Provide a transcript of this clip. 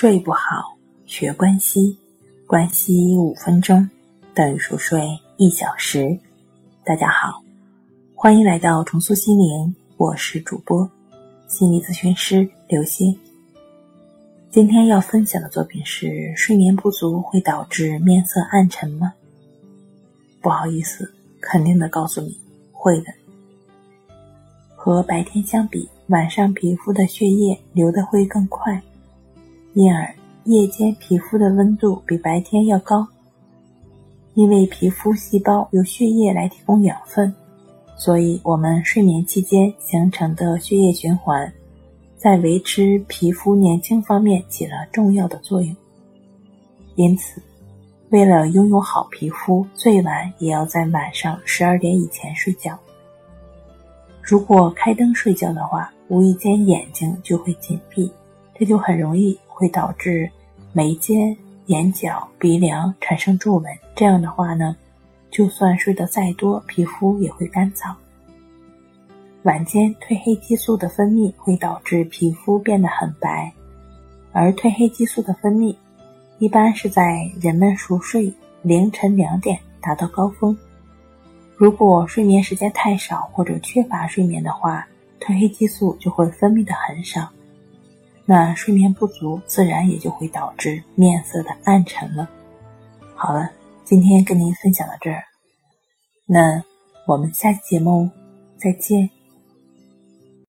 睡不好，学关西，关西五分钟等于熟睡一小时。大家好，欢迎来到重塑心灵，我是主播心理咨询师刘星。今天要分享的作品是：睡眠不足会导致面色暗沉吗？不好意思，肯定的告诉你，会的。和白天相比，晚上皮肤的血液流的会更快。因而，夜间皮肤的温度比白天要高。因为皮肤细胞由血液来提供养分，所以我们睡眠期间形成的血液循环，在维持皮肤年轻方面起了重要的作用。因此，为了拥有好皮肤，最晚也要在晚上十二点以前睡觉。如果开灯睡觉的话，无意间眼睛就会紧闭，这就很容易。会导致眉间、眼角、鼻梁产生皱纹。这样的话呢，就算睡得再多，皮肤也会干燥。晚间褪黑激素的分泌会导致皮肤变得很白，而褪黑激素的分泌一般是在人们熟睡凌晨两点达到高峰。如果睡眠时间太少或者缺乏睡眠的话，褪黑激素就会分泌的很少。那睡眠不足，自然也就会导致面色的暗沉了。好了，今天跟您分享到这儿，那我们下期节目再见。